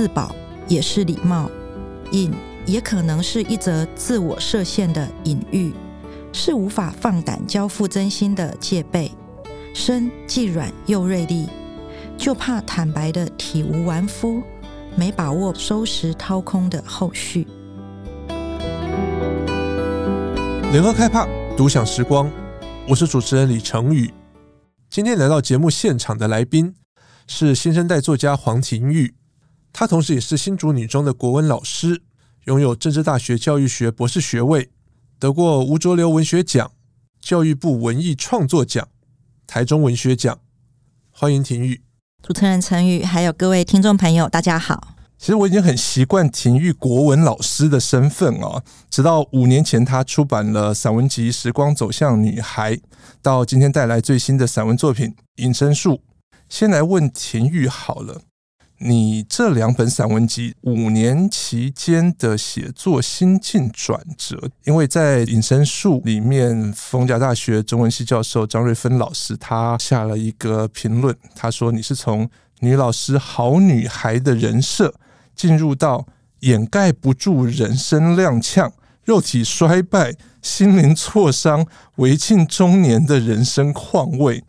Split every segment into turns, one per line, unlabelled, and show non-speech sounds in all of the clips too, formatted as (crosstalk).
自保，也是礼貌；隐也可能是一则自我设限的隐喻，是无法放胆交付真心的戒备。身既软又锐利，就怕坦白的体无完肤，没把握收拾掏空的后续。
联合开帕，独享时光。我是主持人李成宇。今天来到节目现场的来宾是新生代作家黄庭玉，她同时也是新竹女中的国文老师，拥有政治大学教育学博士学位，得过吴浊流文学奖、教育部文艺创作奖。台中文学奖，欢迎廷玉。
主持人陈宇，还有各位听众朋友，大家好。
其实我已经很习惯廷玉国文老师的身份哦，直到五年前他出版了散文集《时光走向女孩》，到今天带来最新的散文作品《隐身术》。先来问廷玉好了。你这两本散文集五年期间的写作心境转折，因为在《隐身术》里面，逢甲大学中文系教授张瑞芬老师他下了一个评论，他说你是从女老师好女孩的人设，进入到掩盖不住人生踉跄、肉体衰败、心灵挫伤、危尽中年的人生况味，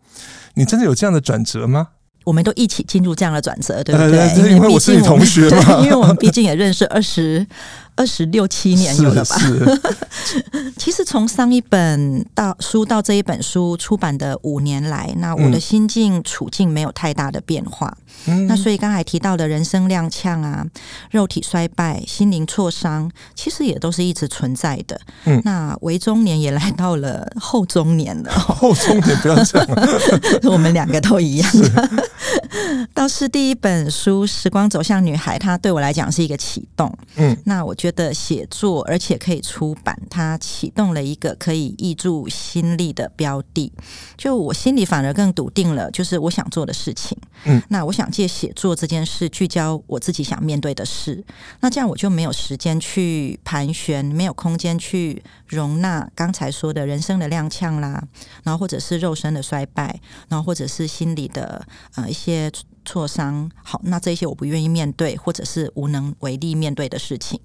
你真的有这样的转折吗？
我们都一起进入这样的转折，对不对？
呃、因为我是你同学嘛，
因为我们毕竟也认识二十。二十六七年有了吧？(laughs) 其实从上一本到书到这一本书出版的五年来，那我的心境处境没有太大的变化。嗯、那所以刚才提到的人生踉跄啊，肉体衰败、心灵挫伤，其实也都是一直存在的。嗯，那为中年也来到了后中年了。(laughs)
后中年不要这样，(laughs)
我们两个都一样。倒是第一本书《时光走向女孩》，它对我来讲是一个启动。嗯，那我觉得写作而且可以出版，它启动了一个可以挹注心力的标的。就我心里反而更笃定了，就是我想做的事情。嗯，那我想借写作这件事聚焦我自己想面对的事。那这样我就没有时间去盘旋，没有空间去容纳刚才说的人生的踉跄啦，然后或者是肉身的衰败，然后或者是心理的呃一些。挫伤，好，那这些我不愿意面对，或者是无能为力面对的事情。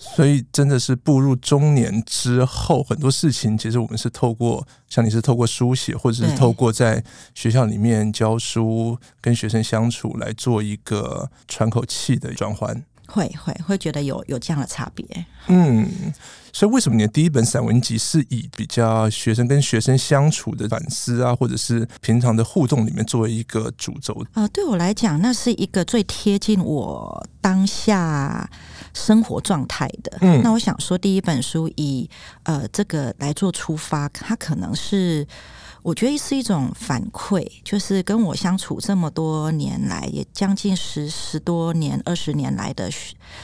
所以，真的是步入中年之后，很多事情其实我们是透过，像你是透过书写，或者是透过在学校里面教书、跟学生相处，来做一个喘口气的转换。
会会会觉得有有这样的差别。
嗯。所以，为什么你的第一本散文集是以比较学生跟学生相处的反思啊，或者是平常的互动里面作为一个主轴？
啊、呃，对我来讲，那是一个最贴近我当下生活状态的。嗯，那我想说，第一本书以呃这个来做出发，它可能是。我觉得是一种反馈，就是跟我相处这么多年来，也将近十十多年、二十年来的，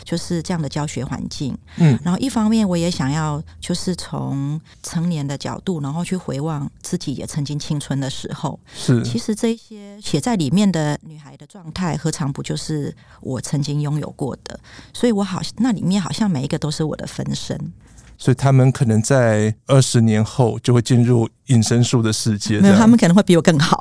就是这样的教学环境。嗯，然后一方面我也想要，就是从成年的角度，然后去回望自己也曾经青春的时候。是，其实这些写在里面的女孩的状态，何尝不就是我曾经拥有过的？所以我好，那里面好像每一个都是我的分身。
所以他们可能在二十年后就会进入隐身术的世界。
没有，他们可能会比我更好。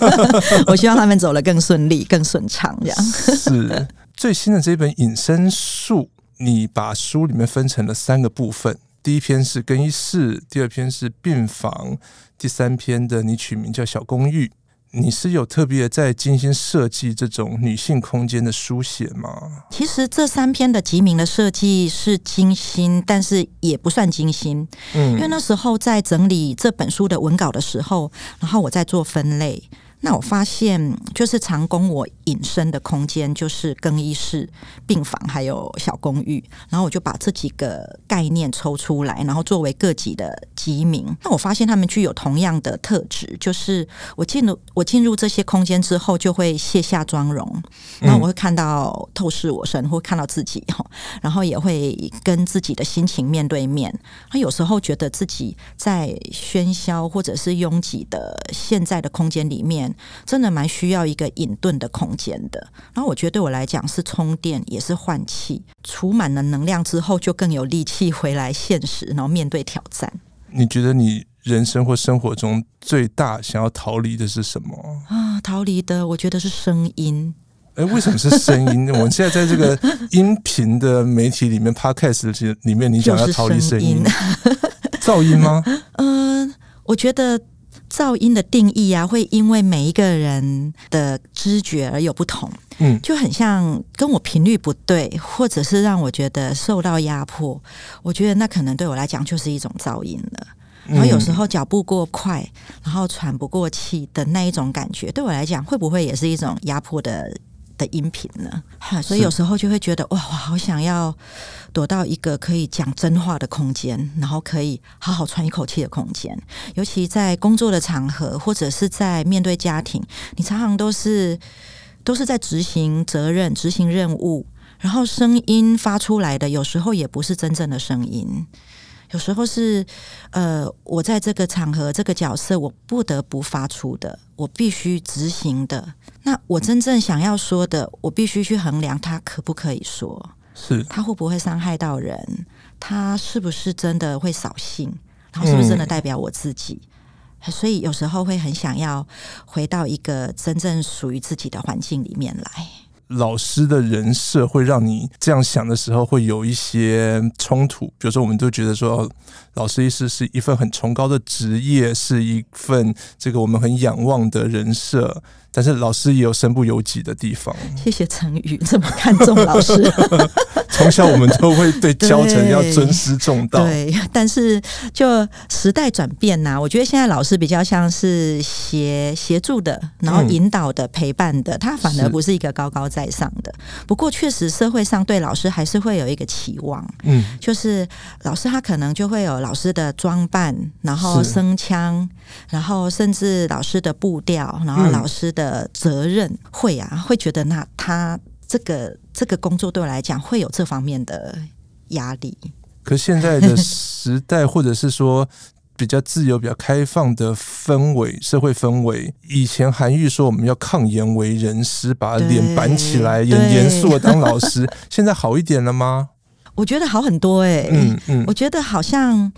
(laughs) 我希望他们走得更顺利、更顺畅。这样
是最新的这本隐身术，你把书里面分成了三个部分。第一篇是更衣室，第二篇是病房，第三篇的你取名叫小公寓。你是有特别在精心设计这种女性空间的书写吗？
其实这三篇的集名的设计是精心，但是也不算精心。嗯，因为那时候在整理这本书的文稿的时候，然后我在做分类。那我发现，就是常供我隐身的空间，就是更衣室、病房，还有小公寓。然后我就把这几个概念抽出来，然后作为各级的集名。那我发现他们具有同样的特质，就是我进入我进入这些空间之后，就会卸下妆容，然后我会看到透视我身，会看到自己哈，然后也会跟自己的心情面对面。他有时候觉得自己在喧嚣或者是拥挤的现在的空间里面。真的蛮需要一个隐遁的空间的，然后我觉得对我来讲是充电，也是换气，储满了能量之后，就更有力气回来现实，然后面对挑战。
你觉得你人生或生活中最大想要逃离的是什么？
啊，逃离的，我觉得是声音。
哎，为什么是声音？我们现在在这个音频的媒体里面，Podcast 里面，你想要逃离 (laughs) 声音？噪音吗？
嗯、(laughs) 呃，我觉得噪音的定义啊，会因为每一个人的知觉而有不同。嗯，就很像跟我频率不对，或者是让我觉得受到压迫，我觉得那可能对我来讲就是一种噪音了。然后有时候脚步过快，然后喘不过气的那一种感觉，对我来讲会不会也是一种压迫的？的音频呢？所以有时候就会觉得哇，我好想要躲到一个可以讲真话的空间，然后可以好好喘一口气的空间。尤其在工作的场合，或者是在面对家庭，你常常都是都是在执行责任、执行任务，然后声音发出来的，有时候也不是真正的声音。有时候是，呃，我在这个场合、这个角色，我不得不发出的，我必须执行的。那我真正想要说的，我必须去衡量他可不可以说，
是
他会不会伤害到人，他是不是真的会扫兴，然后是不是真的代表我自己。嗯。所以有时候会很想要回到一个真正属于自己的环境里面来。
老师的人设会让你这样想的时候，会有一些冲突。比如说，我们都觉得说，老师医师是一份很崇高的职业，是一份这个我们很仰望的人设。但是老师也有身不由己的地方。
谢谢成宇这么看重老师。(laughs)
从小我们都会对教成要尊师重道。
对，但是就时代转变呐、啊，我觉得现在老师比较像是协协助的，然后引导的、嗯、陪伴的，他反而不是一个高高在上的。不过确实社会上对老师还是会有一个期望，嗯，就是老师他可能就会有老师的装扮，然后声腔，然后甚至老师的步调，然后老师的。责任会啊，会觉得那他这个这个工作对我来讲会有这方面的压力。
可现在的时代，或者是说比较自由、比较开放的氛围、社会氛围，以前韩愈说我们要抗颜为人师，把脸板起来，演严肃的当老师。(laughs) 现在好一点了吗？
我觉得好很多哎、欸，嗯嗯，我觉得好像。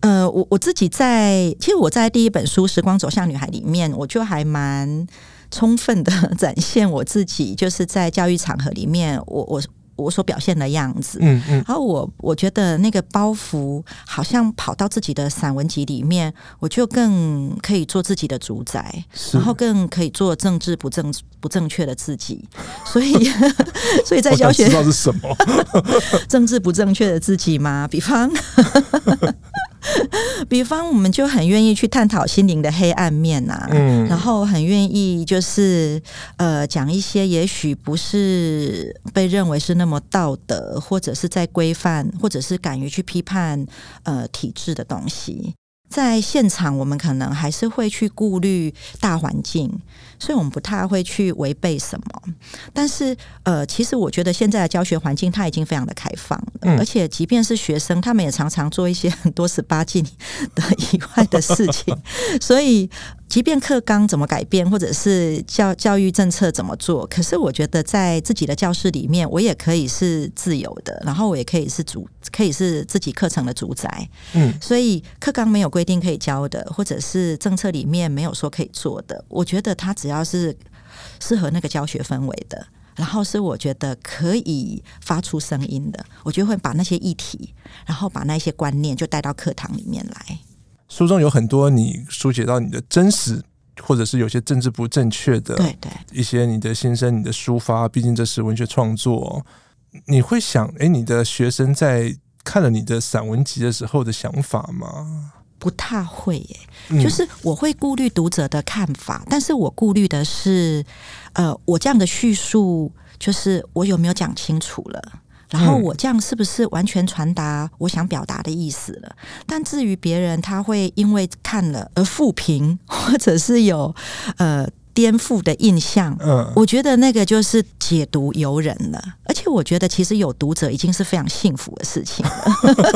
呃，我我自己在，其实我在第一本书《时光走向女孩》里面，我就还蛮充分的 (laughs) 展现我自己，就是在教育场合里面，我我我所表现的样子。嗯嗯。然后我我觉得那个包袱好像跑到自己的散文集里面，我就更可以做自己的主宰，然后更可以做政治不正不正确的自己。所以，(laughs) 所以在教学
知道是什么 (laughs)
政治不正确的自己吗？比方。(laughs) 比方，我们就很愿意去探讨心灵的黑暗面呐、啊，嗯，然后很愿意就是呃讲一些也许不是被认为是那么道德，或者是在规范，或者是敢于去批判呃体制的东西。在现场，我们可能还是会去顾虑大环境，所以我们不太会去违背什么。但是，呃，其实我觉得现在的教学环境它已经非常的开放了，嗯，而且即便是学生，他们也常常做一些很多十八禁的以外的事情，(laughs) 所以。即便课纲怎么改变，或者是教教育政策怎么做，可是我觉得在自己的教室里面，我也可以是自由的，然后我也可以是主，可以是自己课程的主宰。嗯，所以课纲没有规定可以教的，或者是政策里面没有说可以做的，我觉得它只要是适合那个教学氛围的，然后是我觉得可以发出声音的，我就会把那些议题，然后把那些观念就带到课堂里面来。
书中有很多你书写到你的真实，或者是有些政治不正确的，
对对，
一些你的心声、你的抒发。毕竟这是文学创作，你会想，哎，你的学生在看了你的散文集的时候的想法吗？
不太会耶，就是我会顾虑读者的看法，嗯，但是我顾虑的是，呃，我这样的叙述，就是我有没有讲清楚了。然后我这样是不是完全传达我想表达的意思了？但至于别人，他会因为看了而复评，或者是有呃。颠覆的印象，嗯，我觉得那个就是解读由人了。而且我觉得，其实有读者已经是非常幸福的事情了。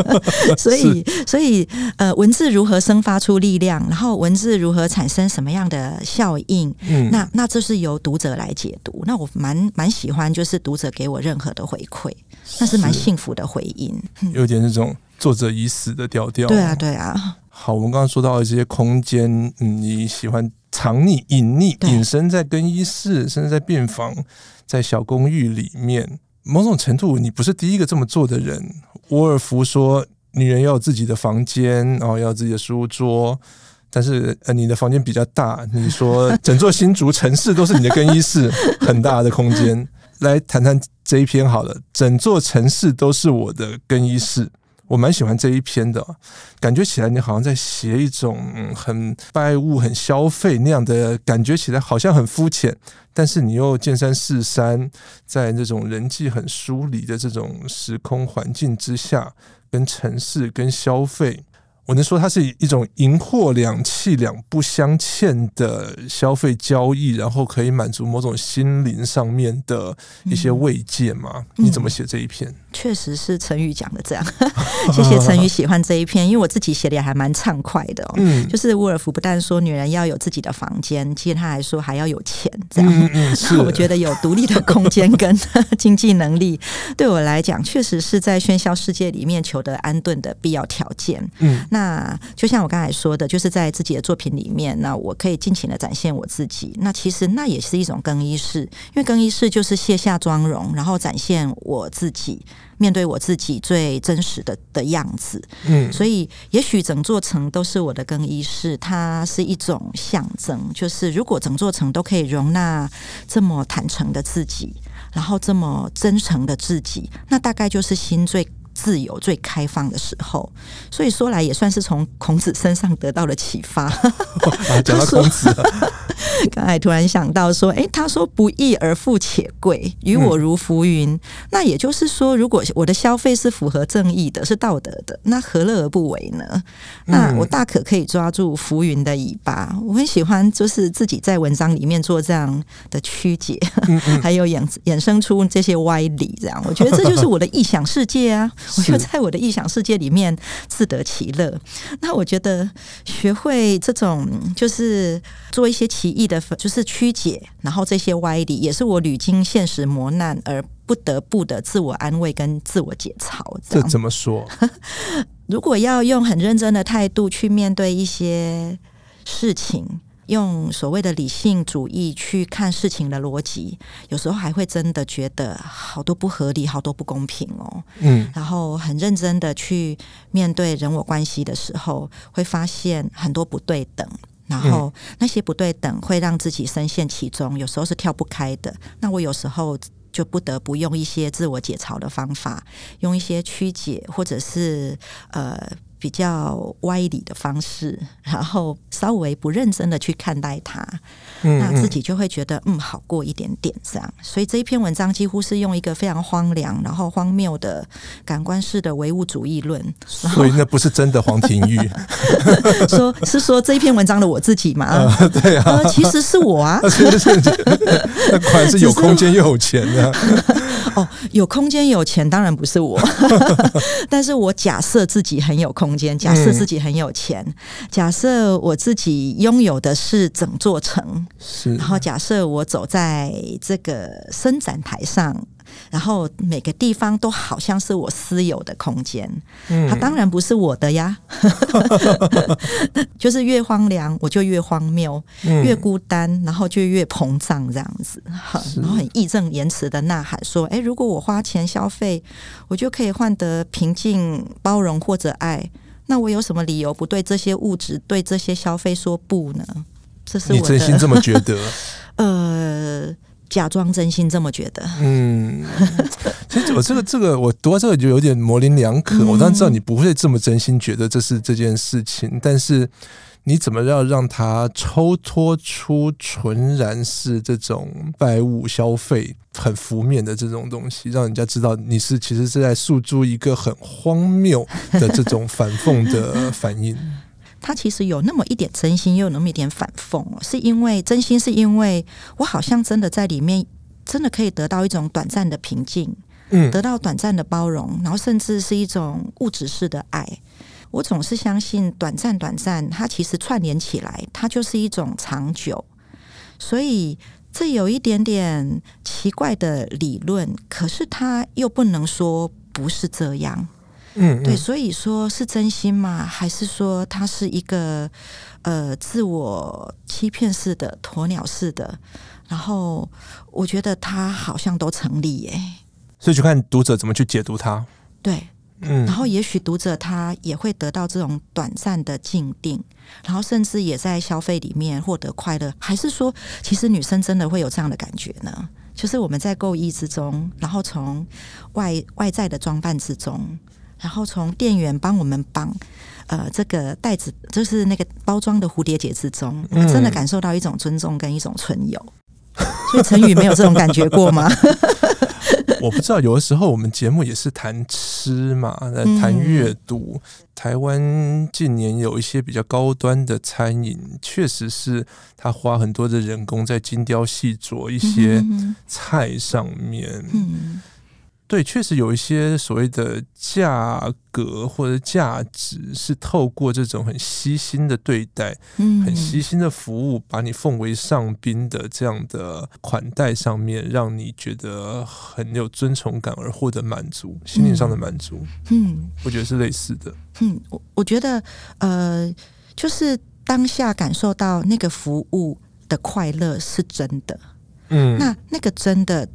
(laughs) 所以，所以，呃，文字如何生发出力量，然后文字如何产生什么样的效应，嗯，那那这是由读者来解读。那我蛮蛮喜欢，就是读者给我任何的回馈，那是蛮幸福的回应。
有点那种作者已死的调调。
对啊，对啊。
好，我们刚刚说到的这些空间，嗯，你喜欢藏匿、隐匿、隐身在更衣室，甚至在病房，在小公寓里面。某种程度，你不是第一个这么做的人。沃尔夫说，女人要有自己的房间，然后要有自己的书桌。但是，呃，你的房间比较大。你说，整座新竹城市都是你的更衣室，(laughs) 很大的空间。来谈谈这一篇好了，整座城市都是我的更衣室。我蛮喜欢这一篇的，感觉起来你好像在写一种很拜物、很消费那样的感觉，起来好像很肤浅，但是你又见山是山，在那种人际很疏离的这种时空环境之下，跟城市、跟消费。我能说它是一种银货两訖两不相欠的消费交易，然后可以满足某种心灵上面的一些慰藉吗？嗯、你怎么写这一篇？
确实是陈宇讲的这样，(laughs) 谢谢陈宇喜欢这一篇，因为我自己写的也还蛮畅快的哦。嗯，就是沃尔夫不但说女人要有自己的房间，其实他还说还要有钱，这样。嗯嗯，(laughs) 是。我觉得有独立的空间跟 (laughs) 经济能力，对我来讲，确实是在喧嚣世界里面求得安顿的必要条件。嗯，那。那就像我刚才说的，就是在自己的作品里面，那我可以尽情的展现我自己。那其实那也是一种更衣室，因为更衣室就是卸下妆容，然后展现我自己，面对我自己最真实的的样子。嗯，所以也许整座城都是我的更衣室，它是一种象征。就是如果整座城都可以容纳这么坦诚的自己，然后这么真诚的自己，那大概就是心最。自由最开放的时候，所以说来也算是从孔子身上得到了启发。(laughs)
讲到孔子，(laughs)
刚才突然想到说，哎，他说不义而富且贵，与我如浮云。嗯、那也就是说，如果我的消费是符合正义的，是道德的，那何乐而不为呢？那我大可可以抓住浮云的尾巴。我很喜欢，就是自己在文章里面做这样的曲解，嗯嗯 (laughs) 还有衍衍生出这些歪理。这样，我觉得这就是我的臆想世界啊。我就在我的臆想世界里面自得其乐。那我觉得学会这种就是做一些奇异的，就是曲解，然后这些歪理，也是我屡经现实磨难而不得不的自我安慰跟自我解嘲。
这怎么说？(laughs)
如果要用很认真的态度去面对一些事情。用所谓的理性主义去看事情的逻辑，有时候还会真的觉得好多不合理，好多不公平哦。嗯，然后很认真的去面对人我关系的时候，会发现很多不对等，然后那些不对等会让自己深陷其中，有时候是跳不开的。那我有时候就不得不用一些自我解嘲的方法，用一些曲解，或者是呃。比较歪理的方式，然后稍微不认真的去看待它，嗯嗯，那自己就会觉得嗯，好过一点点这样。所以这一篇文章几乎是用一个非常荒凉，然后荒谬的感官式的唯物主义论。
所以那不是真的黄庭玉，(laughs)
说是说这一篇文章的我自己嘛？呃、
对啊、呃，
其实是我啊。(laughs)
那果然是有空间又有钱的。
哦，有空间有钱当然不是我，(laughs) 但是我假设自己很有空间，假设自己很有钱，嗯、假设我自己拥有的是整座城，是，然后假设我走在这个伸展台上。然后每个地方都好像是我私有的空间，嗯，它当然不是我的呀，(laughs) 就是越荒凉我就越荒谬，嗯，越孤单然后就越膨胀这样子，然后很义正言辞的呐喊说：“哎，如果我花钱消费，我就可以换得平静、包容或者爱，那我有什么理由不对这些物质、对这些消费说不呢？”这是我
你真心这么觉得？(laughs)
呃。假装真心这么觉得。
嗯，其实我这个这个，我读到这个就有点模棱两可。我当然知道你不会这么真心觉得这是这件事情，但是你怎么要让它抽脱出纯然是这种拜物消费很浮面的这种东西，让人家知道你是其实是在诉诸一个很荒谬的这种反讽的反应。(laughs)
他其实有那么一点真心，又有那么一点反讽，是因为真心，是因为我好像真的在里面，真的可以得到一种短暂的平静，嗯，得到短暂的包容，然后甚至是一种物质式的爱。我总是相信，短暂、短暂，它其实串联起来，它就是一种长久。所以这有一点点奇怪的理论，可是它又不能说不是这样。
嗯，嗯，
对，所以说是真心吗？还是说他是一个呃自我欺骗式的鸵鸟式的？然后我觉得他好像都成立耶，
所以就看读者怎么去解读他。
对，
嗯，
然后也许读者他也会得到这种短暂的静定，然后甚至也在消费里面获得快乐。还是说，其实女生真的会有这样的感觉呢？就是我们在购衣之中，然后从外外在的装扮之中，然后从店员帮我们绑呃这个袋子，就是那个包装的蝴蝶结之中，真的感受到一种尊重跟一种存有。所以陈宇没有这种感觉过吗？(laughs)
我不知道，有的时候我们节目也是谈吃嘛，谈阅读。台湾近年有一些比较高端的餐饮，确实是他花很多的人工在精雕细琢一些菜上面。对，确实有一些所谓的价格或者价值，是透过这种很悉心的对待，嗯，很悉心的服务，把你奉为上宾的这样的款待上面，让你觉得很有尊崇感而获得满足，心灵上的满足。嗯，我觉得是类似的。
嗯，我我觉得，呃，就是当下感受到那个服务的快乐是真的。嗯，那那个真的。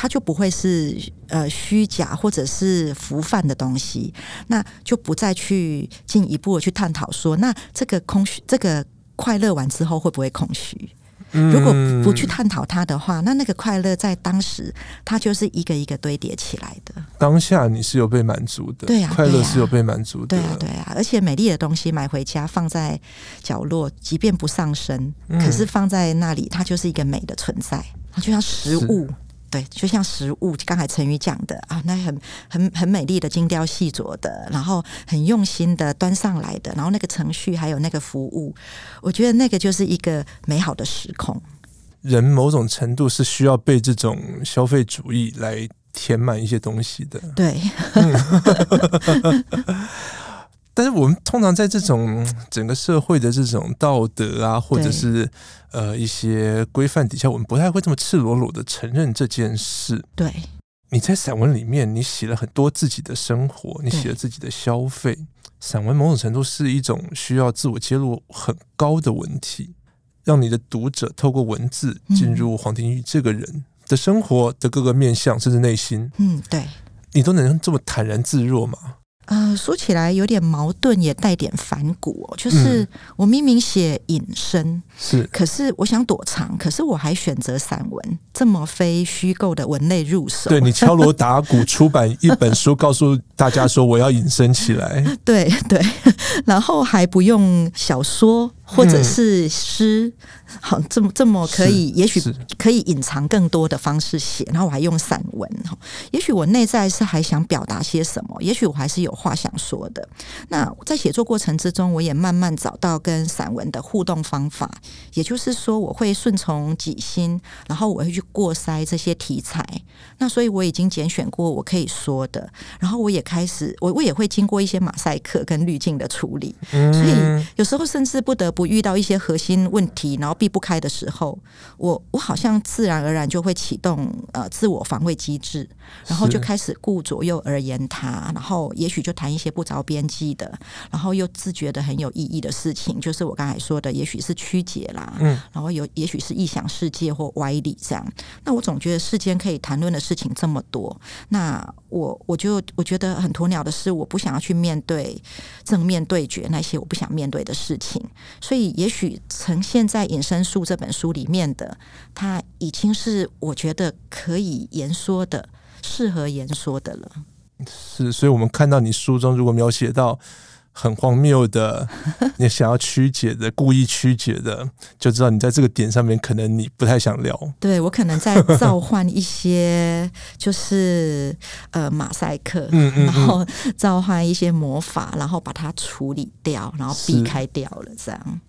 它就不会是呃虚假或者是浮泛的东西，那就不再去进一步的去探讨说，那这个空虚，这个快乐完之后会不会空虚？如果不去探讨它的话，那那个快乐在当时它就是一个一个堆叠起来的。
当下你是有被满足的，
对呀，
快乐是有被满足的，
对呀，对呀。而且美丽的东西买回家放在角落，即便不上身，可是放在那里，它就是一个美的存在，它就像食物。对，就像食物，刚才陈宇讲的啊，那很很很美丽的精雕细琢的，然后很用心的端上来的，然后那个程序还有那个服务，我觉得那个就是一个美好的时空。
人某种程度是需要被这种消费主义来填满一些东西的。
对。(laughs)
但是我们通常在这种整个社会的这种道德啊，或者是呃一些规范底下，我们不太会这么赤裸裸的承认这件事。
对，
你在散文里面，你写了很多自己的生活，你写了自己的消费。散文某种程度是一种需要自我揭露很高的文体，让你的读者透过文字进入黄庭玉这个人的生活的各个面向，甚至内心。
嗯，对，
你都能这么坦然自若吗？
呃，说起来有点矛盾，也带点反骨哦。就是我明明写隐身，是，可是我想躲藏，可是我还选择散文，这么非虚构的文类入手。
对，你敲锣打鼓 (laughs) 出版一本书，告诉大家说我要隐身起来。
对对，然后还不用小说。或者是诗，好，这么这么可以，也许可以隐藏更多的方式写，然后我还用散文，也许我内在是还想表达些什么，也许我还是有话想说的。那在写作过程之中，我也慢慢找到跟散文的互动方法，也就是说，我会顺从己心，然后我会去过筛这些题材。那所以我已经拣选过我可以说的，然后我也开始，我我也会经过一些马赛克跟滤镜的处理，所以有时候甚至不得不。遇到一些核心问题，然后避不开的时候，我我好像自然而然就会启动呃自我防卫机制，然后就开始顾左右而言他，然后也许就谈一些不着边际的，然后又自觉的很有意义的事情，就是我刚才说的，也许是曲解啦，嗯，然后有也许是异想世界或歪理这样。那我总觉得世间可以谈论的事情这么多，那我我就我觉得很鸵鸟的是，我不想要去面对正面对决那些我不想面对的事情。所以，也许呈现在《隐身术》这本书里面的，它已经是我觉得可以言说的、适合言说的了。
是，所以我们看到你书中如果描写到。很荒谬的，(laughs) 你想要曲解的，故意曲解的，就知道你在这个点上面可能你不太想聊。
对，我可能在 (laughs) 召唤一些，就是呃马赛克，嗯嗯嗯，然后召唤一些魔法，然后把它处理掉，然后避开掉了。这样，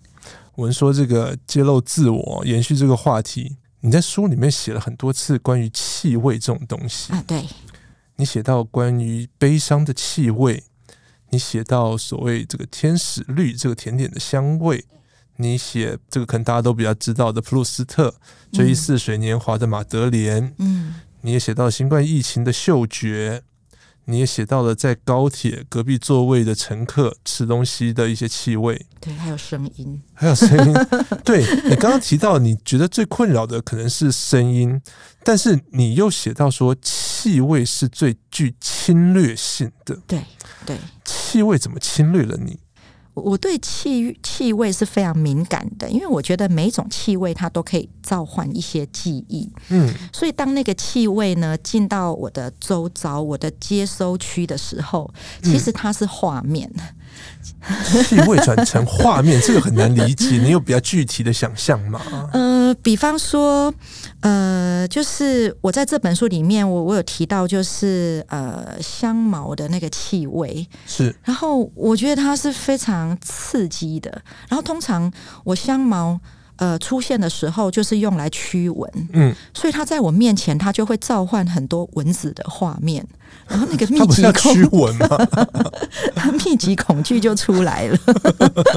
我们说这个揭露自我，延续这个话题，你在书里面写了很多次关于气味这种东西
啊。对，
你写到关于悲伤的气味。你写到所谓这个天使绿这个甜点的香味，你写这个可能大家都比较知道的普鲁斯特追忆似水年华的马德莲，嗯，你也写到新冠疫情的嗅觉，你也写到了在高铁隔壁座位的乘客吃东西的一些气味，
对，还有声音，
还有声音。对，你刚刚提到，你觉得最困扰的可能是声音，但是你又写到说气味是最具侵略性的。
对对，
气味怎么侵略了你？
我对气气味是非常敏感的，因为我觉得每一种气味它都可以召唤一些记忆。嗯，所以当那个气味呢进到我的周遭、我的接收区的时候，其实它是画面。嗯 (laughs)
气味转成画面，这个很难理解。你有比较具体的想象吗？
呃，比方说，呃，就是我在这本书里面，我我有提到，就是呃，香茅的那个气味
是。
然后我觉得它是非常刺激的。然后通常我香茅呃出现的时候，就是用来驱蚊。嗯，所以它在我面前，它就会召唤很多蚊子的画面。然后那个密集恐惧，(laughs) 他密集恐惧就出来了。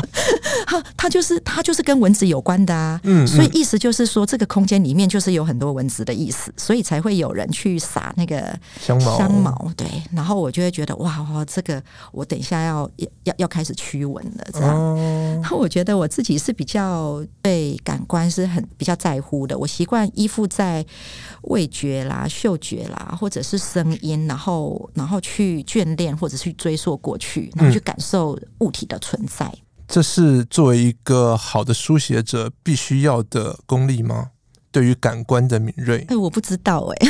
(laughs) 他他就是他就是跟蚊子有关的啊，嗯，所以意思就是说，这个空间里面就是有很多蚊子的意思，所以才会有人去撒那个香茅。香茅对，然后我就会觉得哇哇，这个我等一下要要要开始驱蚊了，这样。然后我觉得我自己是比较对感官是很比较在乎的，我习惯依附在味觉啦、嗅觉啦，或者是声音，然后。然后去眷恋或者去追溯过去，然后去感受物体的存在。嗯，
这是作为一个好的书写者必须要的功力吗？对于感官的敏锐？
哎，我不知道哎。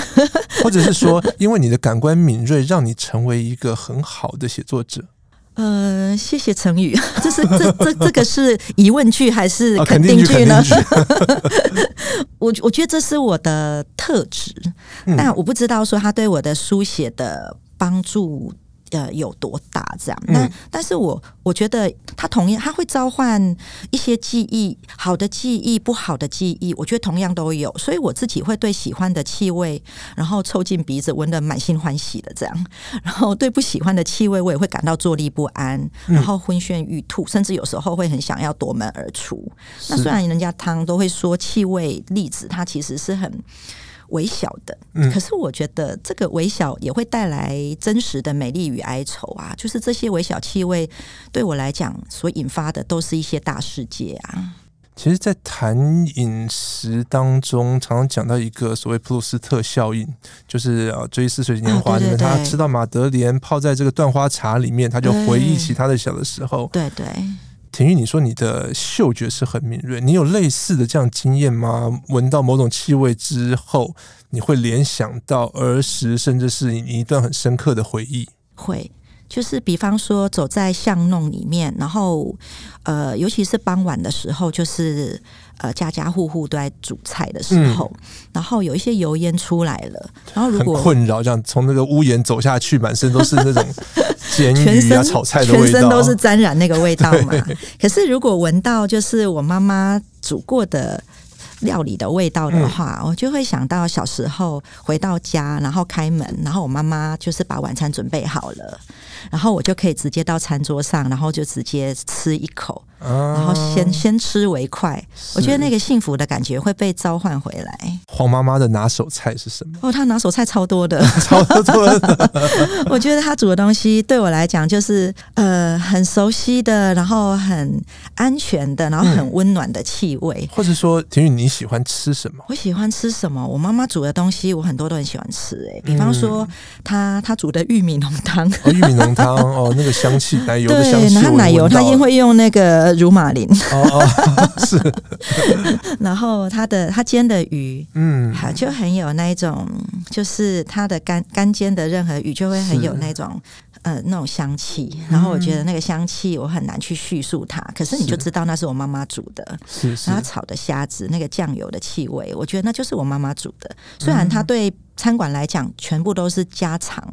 或者是说，因为你的感官敏锐，让你成为一个很好的写作者？
呃，谢谢成语，(laughs) 这是这这这个是疑问句还是肯定句呢？(laughs) 我我觉得这是我的特质，嗯，但我不知道说他对我的书写的帮助。呃，有多大这样？但、嗯、但是我我觉得它同样，它会召唤一些记忆，好的记忆，不好的记忆，我觉得同样都有。所以我自己会对喜欢的气味，然后凑近鼻子闻得满心欢喜的这样；(laughs) 然后对不喜欢的气味，我也会感到坐立不安，然后昏眩欲吐，甚至有时候会很想要夺门而出。那虽然人家汤都会说气味粒子，它其实是很。微小的，可是我觉得这个微小也会带来真实的美丽与哀愁啊！就是这些微小气味对我来讲所引发的，都是一些大世界啊。
其实，在谈饮食当中，常常讲到一个所谓普鲁斯特效应，就是《追忆似水年华》里面，他吃到马德莲泡在这个断花茶里面，他就回忆起他的小的时候。
对对。
婷玉，你说你的嗅觉是很敏锐，你有类似的这样经验吗？闻到某种气味之后，你会联想到儿时，甚至是你一段很深刻的回忆。
会，就是比方说走在巷弄里面，然后呃，尤其是傍晚的时候，就是。呃，家家户户都在煮菜的时候，嗯、然后有一些油烟出来了，然后如果
很困扰，这样从那个屋檐走下去，满身都是那种 (laughs) 煎鱼啊、炒菜的味道，
全身都是沾染那个味道嘛。(laughs) 可是如果闻到就是我妈妈煮过的料理的味道的话，嗯、我就会想到小时候回到家，然后开门，然后我妈妈就是把晚餐准备好了，然后我就可以直接到餐桌上，然后就直接吃一口。然后先先吃为快，我觉得那个幸福的感觉会被召唤回来。
黄妈妈的拿手菜是什么？
哦，她拿手菜超多的，(laughs)
超多的。(laughs)
我觉得她煮的东西对我来讲就是呃很熟悉的，然后很安全的，然后很温暖的气味。
或者说，庭玉你喜欢吃什么？
我喜欢吃什么？我妈妈煮的东西，我很多都很喜欢吃。哎，比方说她她煮的玉米浓汤，
哦，玉米浓汤 (laughs) 哦，那个香气奶油的香气，
对，然后奶油他一定会用那个。乳马林
哦哦 (laughs) 是，(laughs)
然后他的他煎的鱼，嗯，就很有那一种，就是他的干干煎的任何鱼就会很有那种呃那种香气。然后我觉得那个香气我很难去叙述它，可是你就知道那是我妈妈煮的，是，是然后炒的虾子那个酱油的气味，我觉得那就是我妈妈煮的。虽然它对餐馆来讲全部都是家常。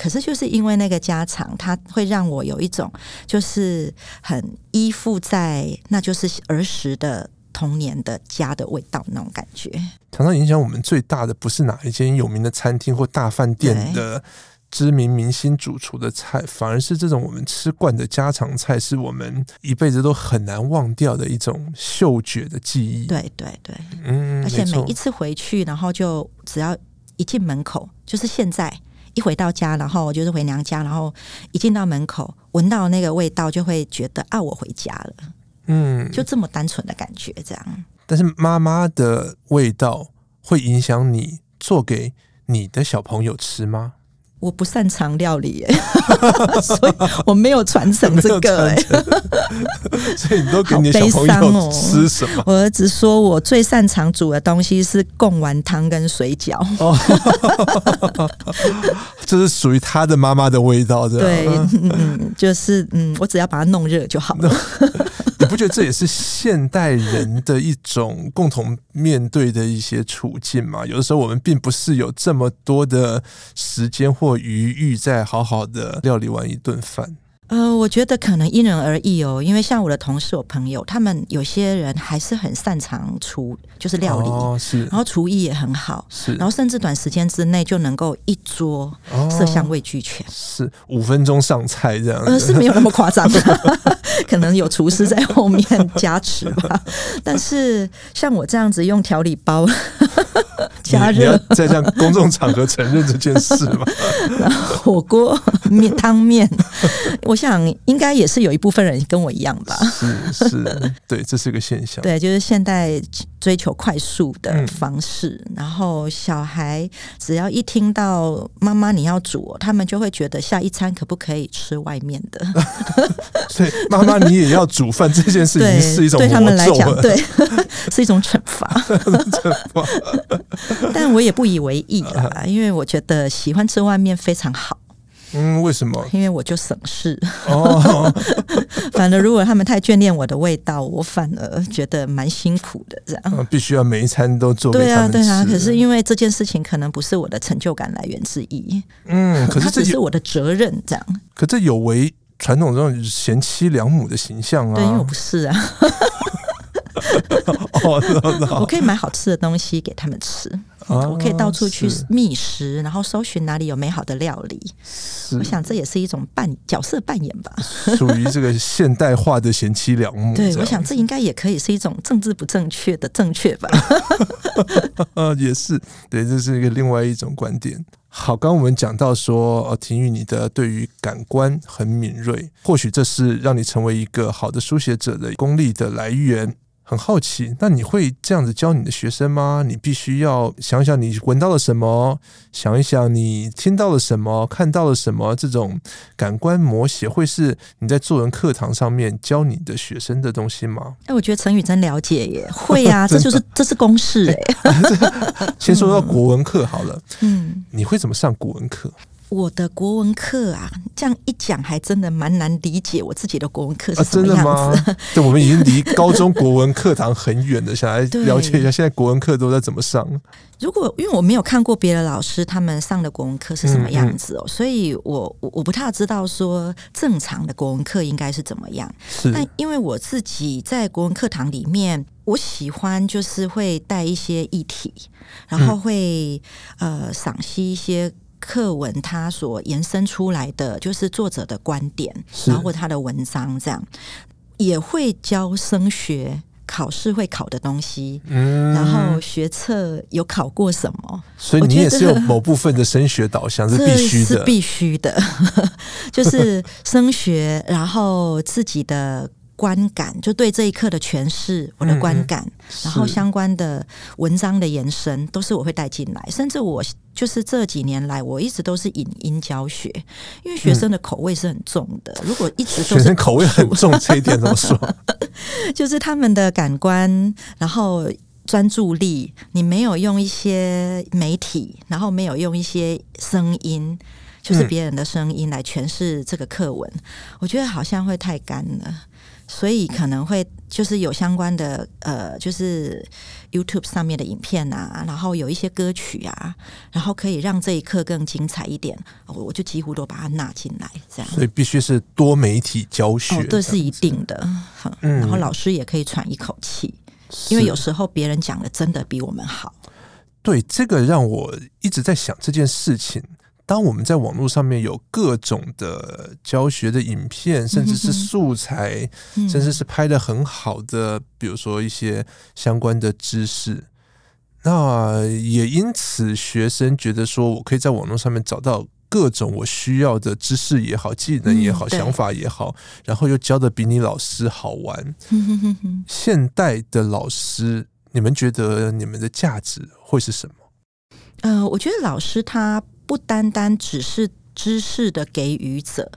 可是就是因为那个家常，它会让我有一种就是很依附在，那就是儿时的童年的家的味道那种感觉。
常常影响我们最大的不是哪一间有名的餐厅或大饭店的知名明星主厨的菜，反而是这种我们吃惯的家常菜，是我们一辈子都很难忘掉的一种嗅觉的记忆。
对对对，嗯，而且每一次回去，然后就只要一进门口，就是现在。一回到家，然后就是回娘家，然后一进到门口，闻到那个味道，就会觉得啊，我回家了。嗯，就这么单纯的感觉，这样。
但是妈妈的味道会影响你做给你的小朋友吃吗？
我不擅长料理，(laughs) 所以我没有传承这 (laughs) 个。哎，(laughs)
所以你都给你的小朋友吃什么？
我儿子说我最擅长煮的东西是贡丸汤跟水饺。哦，
这是属于他的妈妈的味道，
对，嗯，就是嗯，我只要把它弄热就好了。
你不觉得这也是现代人的一种共同面对的一些处境吗？有的时候我们并不是有这么多的时间或余裕，在好好的料理完一顿饭。
呃，我觉得可能因人而异哦，因为像我的同事、我朋友，他们有些人还是很擅长厨，就是料理，
哦、是，
然后厨艺也很好，
是，
然后甚至短时间之内就能够一桌色香味俱全，哦、
是五分钟上菜这样子，
呃，是没有那么 (laughs) 夸张的，(laughs) 可能有厨师在后面加持吧。(laughs) 但是像我这样子用调理包加
热，在这样公众场合承认这件事吗？
然后火锅面汤面，我。想应该也是有一部分人跟我一样吧，
是是，对，这是个现象。
对，就是现代追求快速的方式，嗯、然后小孩只要一听到妈妈你要煮，他们就会觉得下一餐可不可以吃外面的？(laughs)
所以妈妈你也要煮饭这件事情是一种
对，对他们来讲，对，(laughs) 是一种惩罚。(laughs) 惩罚，但我也不以为意啦，因为我觉得喜欢吃外面非常好。
嗯，为什么？
因为我就省事哦。(laughs) 反而如果他们太眷恋我的味道，我反而觉得蛮辛苦的。这样，
必须要每一餐都做。
对啊，对啊。可是因为这件事情可能不是我的成就感来源之一。
嗯，可是这
只是我的责任。这样，
可这有违传统这种贤妻良母的形象啊。
对，因为我不是啊。(laughs) (laughs) 我可以买好吃的东西给他们吃。我可以到处去觅食，然后搜寻哪里有美好的料理。我想这也是一种扮角色扮演吧，
属于这个现代化的贤妻良母。
对，我想这应该也可以是一种政治不正确的正确吧。(laughs)
也是，对，这是一个另外一种观点。好，刚刚我们讲到说，呃，婷玉你的对于感官很敏锐，或许这是让你成为一个好的书写者的功力的来源。很好奇，那你会这样子教你的学生吗？你必须要想想你闻到了什么，想一想你听到了什么，看到了什么，这种感官模写会是你在作文课堂上面教你的学生的东西吗？
哎，我觉得陈宇真了解耶，会、(laughs) 啊，这就是这是公式哎。
先说到国文课好了，嗯，你会怎么上国文课？
我的国文课啊，这样一讲还真的蛮难理解我自己的国文课是什么样子。(laughs)
对，我们已经离高中国文课堂很远了，想来了解一下现在国文课都在怎么上。
如果因为我没有看过别的老师他们上的国文课是什么样子哦，嗯嗯，所以我我我不太知道说正常的国文课应该是怎么样。是，但因为我自己在国文课堂里面，我喜欢就是会带一些议题，然后会、嗯、呃赏析一些。课文它所延伸出来的就是作者的观点，然后他的文章这样也会教升学考试会考的东西，嗯，然后学测有考过什么，
所以你也是有某部分的升学导向是必须的，
是必须的，(laughs) 就是升学，然后自己的。观感就对这一刻的诠释，我的观感，嗯、然后相关的文章的延伸，都是我会带进来。甚至我就是这几年来，我一直都是影音教学，因为学生的口味是很重的。嗯、如果一直都是
学生口味很重，这一点怎么说？(laughs)
就是他们的感官，然后专注力，你没有用一些媒体，然后没有用一些声音，就是别人的声音来诠释这个课文，嗯、我觉得好像会太干了。所以可能会就是有相关的呃，就是 YouTube 上面的影片啊，然后有一些歌曲啊，然后可以让这一刻更精彩一点，我就几乎都把它纳进来，这样。
所以必须是多媒体教学，哦，
这是一定的。嗯，然后老师也可以喘一口气，因为有时候别人讲的真的比我们好。
对，这个让我一直在想这件事情。当我们在网络上面有各种的教学的影片，甚至是素材，甚至是拍的很好的，比如说一些相关的知识，那也因此学生觉得说我可以在网络上面找到各种我需要的知识也好、技能也好、嗯、想法也好，然后又教的比你老师好玩。现代的老师，你们觉得你们的价值会是什么？
呃，我觉得老师他不单单只是知识的给予者。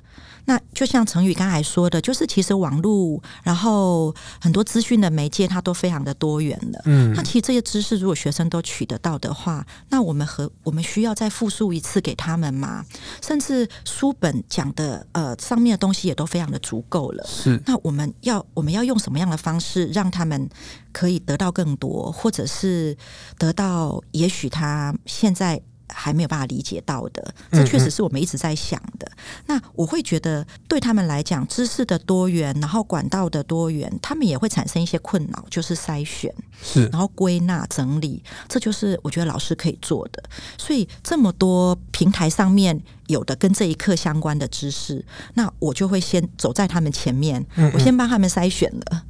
那就像成宇刚才说的，就是其实网络，然后很多资讯的媒介，它都非常的多元了。嗯，那其实这些知识，如果学生都取得到的话，那我们和我们需要再复述一次给他们吗？甚至书本讲的呃上面的东西也都非常的足够了。是，那我们要我们要用什么样的方式让他们可以得到更多，或者是得到也许他现在。还没有办法理解到的，这确实是我们一直在想的。嗯嗯。那我会觉得，对他们来讲，知识的多元，然后管道的多元，他们也会产生一些困扰，就是筛选，是，然后归纳整理，这就是我觉得老师可以做的。所以这么多平台上面有的跟这一课相关的知识，那我就会先走在他们前面，嗯嗯。我先帮他们筛选了。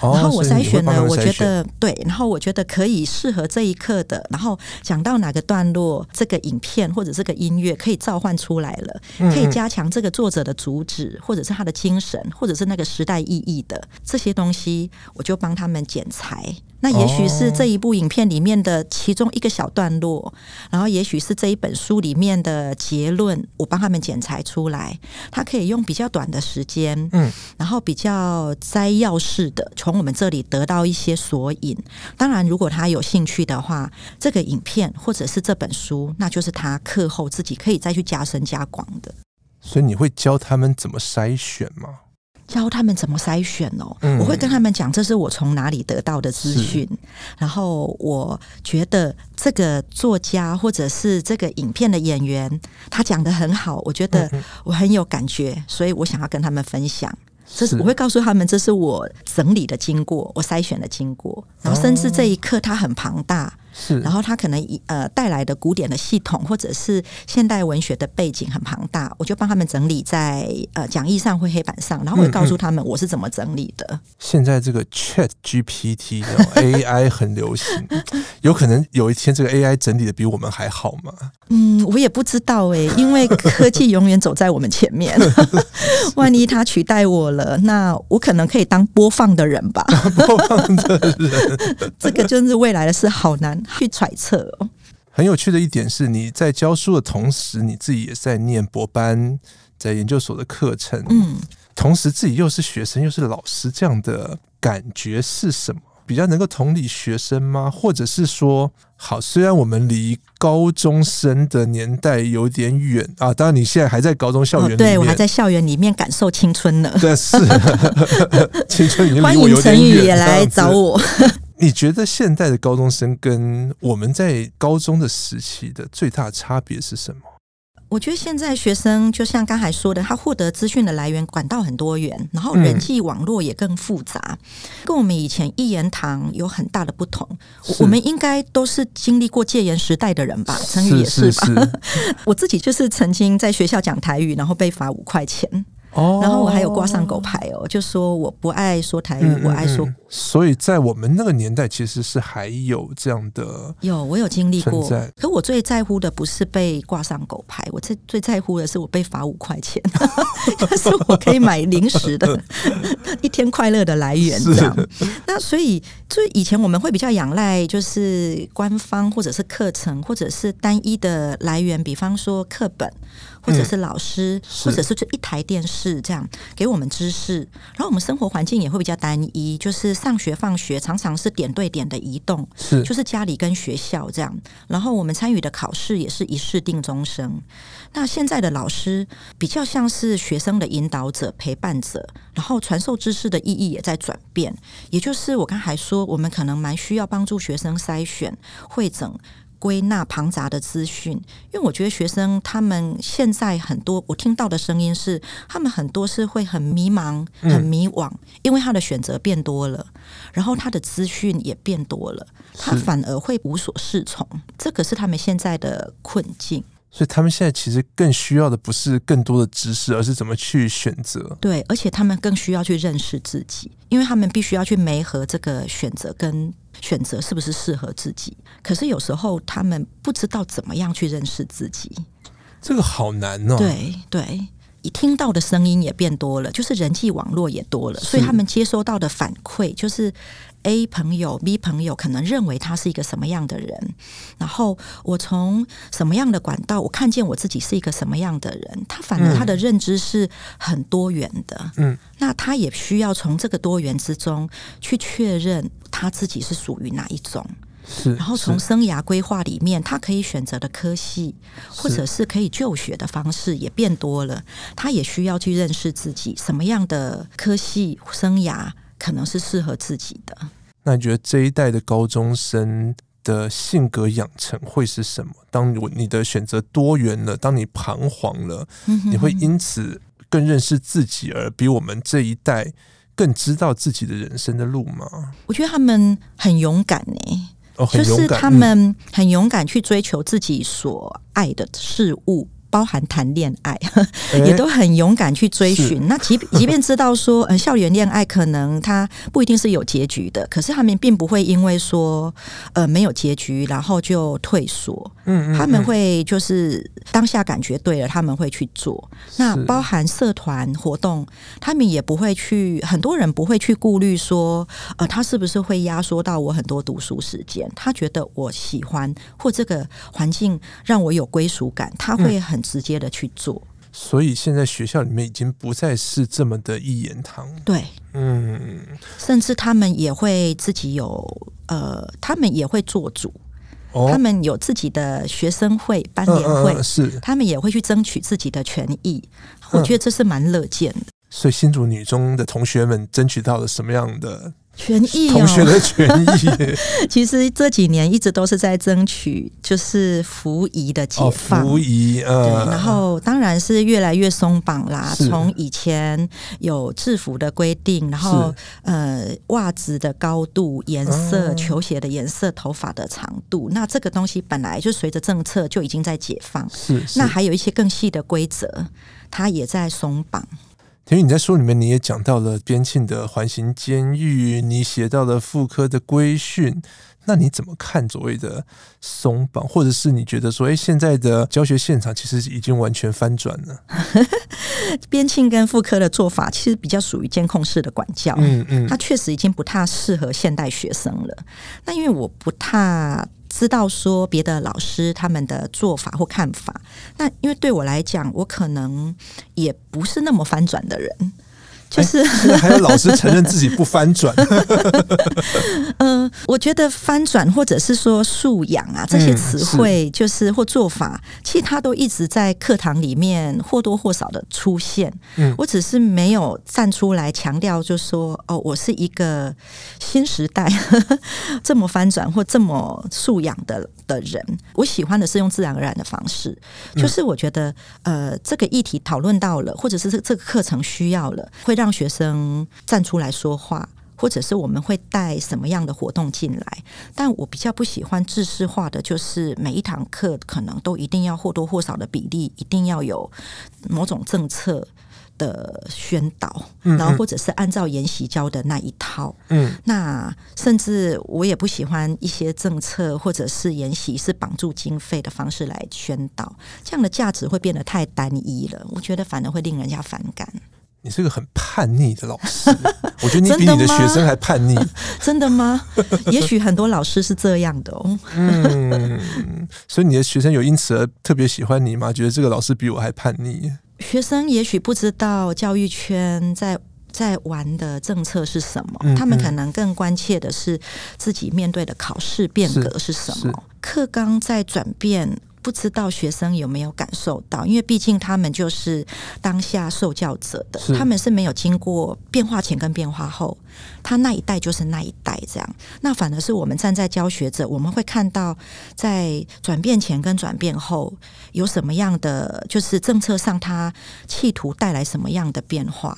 然后我筛选了，我觉得对，然后我觉得可以适合这一刻的。然后讲到哪个段落，这个影片或者这个音乐可以召唤出来了，可以加强这个作者的主旨，或者是他的精神，或者是那个时代意义的这些东西，我就帮他们剪裁。那也许是这一部影片里面的其中一个小段落，然后也许是这一本书里面的结论，我帮他们剪裁出来。他可以用比较短的时间，嗯，然后比较摘要式的从我们这里得到一些索引。当然，如果他有兴趣的话，这个影片或者是这本书，那就是他课后自己可以再去加深加广的。
所以你会教他们怎么筛选吗？
教他们怎么筛选哦，我会跟他们讲，这是我从哪里得到的资讯，然后我觉得这个作家或者是这个影片的演员，他讲得很好，我觉得我很有感觉，所以我想要跟他们分享。这是我会告诉他们，这是我整理的经过，我筛选的经过，然后甚至这一刻它很庞大。是，然后他可能呃带来的古典的系统，或者是现代文学的背景很庞大，我就帮他们整理在呃讲义上或黑板上，然后我会告诉他们我是怎么整理的。嗯嗯、现
在这个 Chat GPT AI (laughs) 很流行，有可能有一天这个 AI 整理的比我们还好吗？
嗯，我也不知道哎、欸，因为科技永远走在我们前面，(laughs) 万一它取代我了，那我可能可以当播放的人吧。(laughs) 播放的人，这个就是未来的事，好难。去揣测哦。
很有趣的一点是，你在教书的同时，你自己也在念博班，在研究所的课程。嗯，同时自己又是学生又是老师，这样的感觉是什么？比较能够同理学生吗？或者是说，好，虽然我们离高中生的年代有点远啊，当然你现在还在高中校园里面，哦、
对我还在校园里面感受青春呢。
对，是 (laughs) 青春已经
离我有点远。(laughs) 欢迎陈宇也来找我。
你觉得现在的高中生跟我们在高中的时期的最大差别是什么？
我觉得现在学生就像刚才说的，他获得资讯的来源管道很多元，然后人际网络也更复杂，嗯、跟我们以前一言堂有很大的不同。我们应该都是经历过戒严时代的人吧？成语也是吧？是是是 (laughs) 我自己就是曾经在学校讲台语，然后被罚五块钱。哦，然后我还有挂上狗牌哦，就说我不爱说台语，嗯嗯嗯，我爱说。
所以在我们那个年代，其实是还有这样的。
有，我有经历过。可我最在乎的不是被挂上狗牌，我最最在乎的是我被罚五块钱，(laughs) 但是我可以买零食的 (laughs) 一天快乐的来源。这样。那所以，就以前我们会比较仰赖，就是官方或者是课程，或者是单一的来源，比方说课本。或者是老师，嗯、或者是就一台电视这样给我们知识，然后我们生活环境也会比较单一，就是上学放学常常是点对点的移动，是就是家里跟学校这样，然后我们参与的考试也是一试定终生。那现在的老师比较像是学生的引导者、陪伴者，然后传授知识的意义也在转变，也就是我刚才说，我们可能蛮需要帮助学生筛选、会整。归纳庞杂的资讯，因为我觉得学生他们现在很多，我听到的声音是，他们很多是会很迷茫、很迷惘，因为他的选择变多了，然后他的资讯也变多了，他反而会无所适从，这个是他们现在的困境。
所以他们现在其实更需要的不是更多的知识，而是怎么去选择。
对，而且他们更需要去认识自己，因为他们必须要去媒合这个选择跟。选择是不是适合自己？可是有时候他们不知道怎么样去认识自己。
这个好难哦。
对对，一听到的声音也变多了，就是人际网络也多了，所以他们接收到的反馈就是。A 朋友、B 朋友可能认为他是一个什么样的人，然后我从什么样的管道，我看见我自己是一个什么样的人，他反而他的认知是很多元的。嗯，那他也需要从这个多元之中去确认他自己是属于哪一种。
是，
然后从生涯规划里面，他可以选择的科系或者是可以就学的方式也变多了。他也需要去认识自己什么样的科系生涯。可能是适合自己的。
那你觉得这一代的高中生的性格养成会是什么？当你你的选择多元了，当你彷徨了，你会因此更认识自己，而比我们这一代更知道自己的人生的路吗？
我觉得他们很勇敢呢、就是他们很勇敢去追求自己所爱的事物。包含谈恋爱，也都很勇敢去追寻。那即 (laughs) 即便知道说，呃，校园恋爱可能它不一定是有结局的，可是他们并不会因为说，呃，没有结局，然后就退缩。嗯，他们会就是当下感觉对了，他们会去做。那包含社团活动，他们也不会去，很多人不会去顾虑说，呃，他是不是会压缩到我很多读书时间？他觉得我喜欢或这个环境让我有归属感，他会很。直接的去做，
所以现在学校里面已经不再是这么的一言堂。
对，嗯，甚至他们也会自己有呃，他们也会做主，哦、他们有自己的学生会、班联会，嗯嗯、是他们也会去争取自己的权益。我觉得这是蛮乐见的。
所以新竹女中的同学们争取到了什么样的？
权益、哦，(laughs)
同学的权益。(laughs)
其实这几年一直都是在争取，就是服仪的解放。
服仪，呃，
然后当然是越来越松绑啦。从以前有制服的规定，然后呃，袜子的高度、颜色、球鞋的颜色、头发的长度，那这个东西本来就随着政策就已经在解放。是，那还有一些更细的规则，它也在松绑。
因为你在书里面你也讲到了边沁的环形监狱，你写到了妇科的规训，那你怎么看所谓的松绑，或者是你觉得说，哎，现在的教学现场其实已经完全翻转了？(laughs)
边沁跟妇科的做法其实比较属于监控式的管教，嗯嗯，它确实已经不太适合现代学生了。那因为我不太。知道说别的老师他们的做法或看法，那因为对我来讲，我可能也不是那么翻转的人。就是，
还有老师承认自己不翻转。
嗯，(laughs) 我觉得翻转或者是说素养啊这些词汇，就是或做法，其实他都一直在课堂里面或多或少的出现。嗯，我只是没有站出来强调，就说哦，我是一个新时代 (laughs) 这么翻转或这么素养的的人。我喜欢的是用自然而然的方式，就是我觉得呃，这个议题讨论到了，或者是这这个课程需要了，会。让学生站出来说话，或者是我们会带什么样的活动进来？但我比较不喜欢制式化的，就是每一堂课可能都一定要或多或少的比例，一定要有某种政策的宣导，然后或者是按照研习教的那一套。嗯，那甚至我也不喜欢一些政策或者是研习是绑住经费的方式来宣导，这样的价值会变得太单一了。我觉得反而会令人家反感。
你是个很叛逆的老师，(laughs) 我觉得你比你的学生还叛逆。(laughs)
真的吗？也许很多老师是这样的哦。
嗯，所以你的学生有因此而特别喜欢你吗？觉得这个老师比我还叛逆？
学生也许不知道教育圈在在玩的政策是什么，嗯嗯，他们可能更关切的是自己面对的考试变革是什么，课纲在转变。不知道学生有没有感受到，因为毕竟他们就是当下受教者的，他们是没有经过变化前跟变化后，他那一代就是那一代这样。那反而是我们站在教学者，我们会看到在转变前跟转变后有什么样的，就是政策上他企图带来什么样的变化，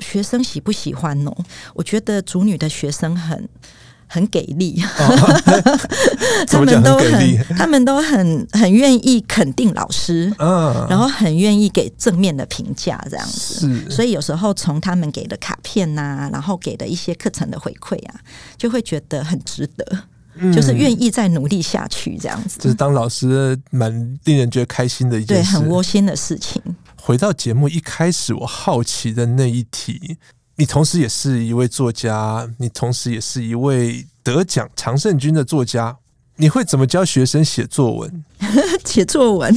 学生喜不喜欢呢？我觉得主女的学生很。很给力，哦、(laughs) 他们都很，他们都很很愿意肯定老师，嗯，然后很愿意给正面的评价，这样子。是，所以有时候从他们给的卡片呐、啊，然后给的一些课程的回馈啊，就会觉得很值得。嗯、就是愿意再努力下去这样子。
就是当老师蛮令人觉得开心的一件事，
对，很窝心的事情。
回到节目一开始，我好奇的那一题，你同时也是一位作家，你同时也是一位得奖常胜军的作家。你会怎么教学生写作文？(laughs)
写作文，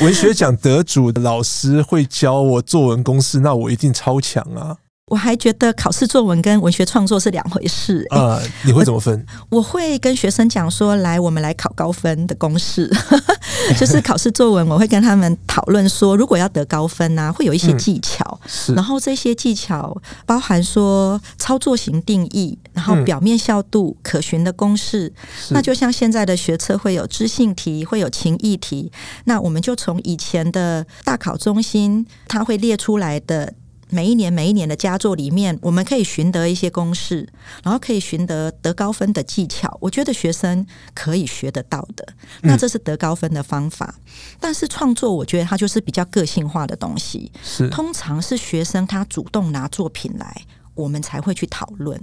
文学奖得主的老师会教我作文公式，那我一定超强啊！
我还觉得考试作文跟文学创作是两回事
啊、呃！你会怎么分？
我，我会跟学生讲说：“来，我们来考高分的公式，(laughs) 就是考试作文。”我会跟他们讨论说，如果要得高分呢、啊，会有一些技巧，嗯、然后这些技巧包含说操作型定义，然后表面效度、可循的公式。那就像现在的学测会有知性题，会有情意题，那我们就从以前的大考中心，它会列出来的。每一年每一年的佳作里面，我们可以寻得一些公式，然后可以寻得得高分的技巧。我觉得学生可以学得到的，那这是得高分的方法。嗯、但是创作，我觉得它就是比较个性化的东西，是通常是学生他主动拿作品来。我们才会去讨论，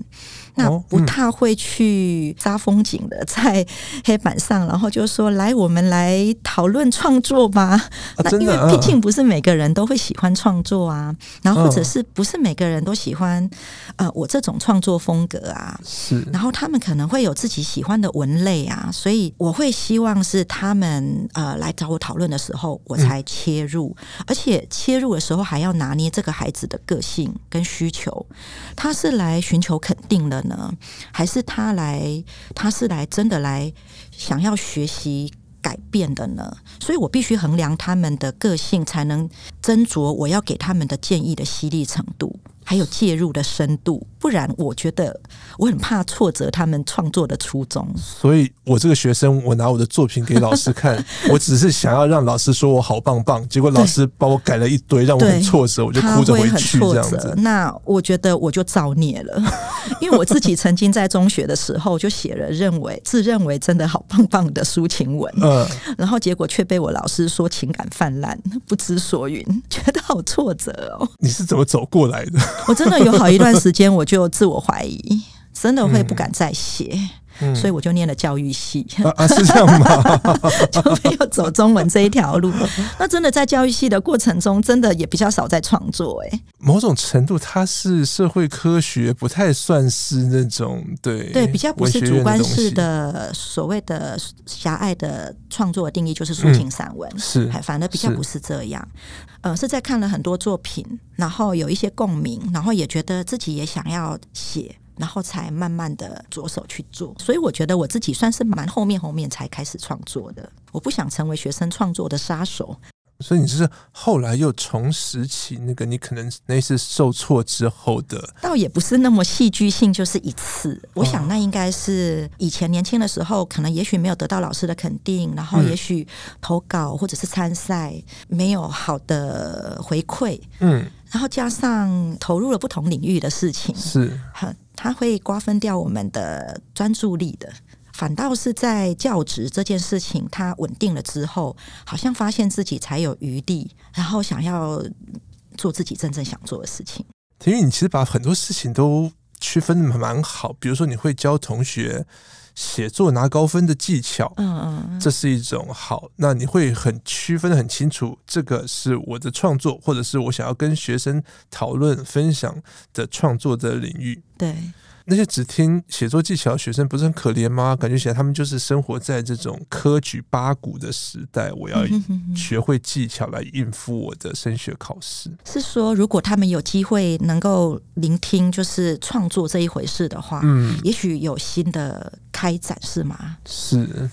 那不太会去杀风景的，在黑板上，然后就说：“来，我们来讨论创作吧。”那因为毕竟不是每个人都会喜欢创作啊，然后或者是不是每个人都喜欢呃我这种创作风格啊？是，然后他们可能会有自己喜欢的文类啊，所以我会希望是他们呃来找我讨论的时候，我才切入，而且切入的时候还要拿捏这个孩子的个性跟需求。他是来寻求肯定的呢，还是他来？他是来真的来想要学习改变的呢？所以我必须衡量他们的个性，才能斟酌我要给他们的建议的犀利程度。还有介入的深度，不然我觉得我很怕挫折他们创作的初衷。
所以，我这个学生，我拿我的作品给老师看，(laughs) 我只是想要让老师说我好棒棒，结果老师把我改了一堆，让我很挫折，我就哭着回去这样子。
那我觉得我就造孽了，(laughs) 因为我自己曾经在中学的时候就写了认为自认为真的好棒棒的抒情文，嗯，然后结果却被我老师说情感泛滥，不知所云，觉得好挫折哦。
你是怎么走过来的？
我真的有好一段时间，我就自我怀疑，真的会不敢再写，嗯、所以我就念了教育系。
啊，啊，是这样吗？(laughs)
就没有走中文这一条路。(laughs) 那真的在教育系的过程中，真的也比较少在创作。哎，
某种程度，它是社会科学，不太算是那种对
对，比较不是主观式的所谓的狭隘的创作的定义，就是抒情散文。嗯、是，反而比较不是这样。呃，是在看了很多作品，然后有一些共鸣，然后也觉得自己也想要写，然后才慢慢的着手去做。所以我觉得我自己算是蛮后面后面才开始创作的。我不想成为学生创作的杀手。
所以你是后来又重拾起那个你可能那次受挫之后的，
倒也不是那么戏剧性，就是一次。我想那应该是以前年轻的时候，可能也许没有得到老师的肯定，然后也许投稿或者是参赛没有好的回馈，嗯，然后加上投入了不同领域的事情，是很，他会瓜分掉我们的专注力的。反倒是在教职这件事情，他稳定了之后，好像发现自己才有余地，然后想要做自己真正想做的事情。
因为你其实把很多事情都区分的蛮好，比如说你会教同学写作拿高分的技巧，嗯嗯，这是一种好。那你会很区分的很清楚，这个是我的创作，或者是我想要跟学生讨论分享的创作的领域，
对。
那些只听写作技巧的学生不是很可怜吗？感觉起来他们就是生活在这种科举八股的时代。我要 (laughs) 学会技巧来应付我的升学考试。
是说，如果他们有机会能够聆听，就是创作这一回事的话，嗯，也许有新的开展，是吗？
是，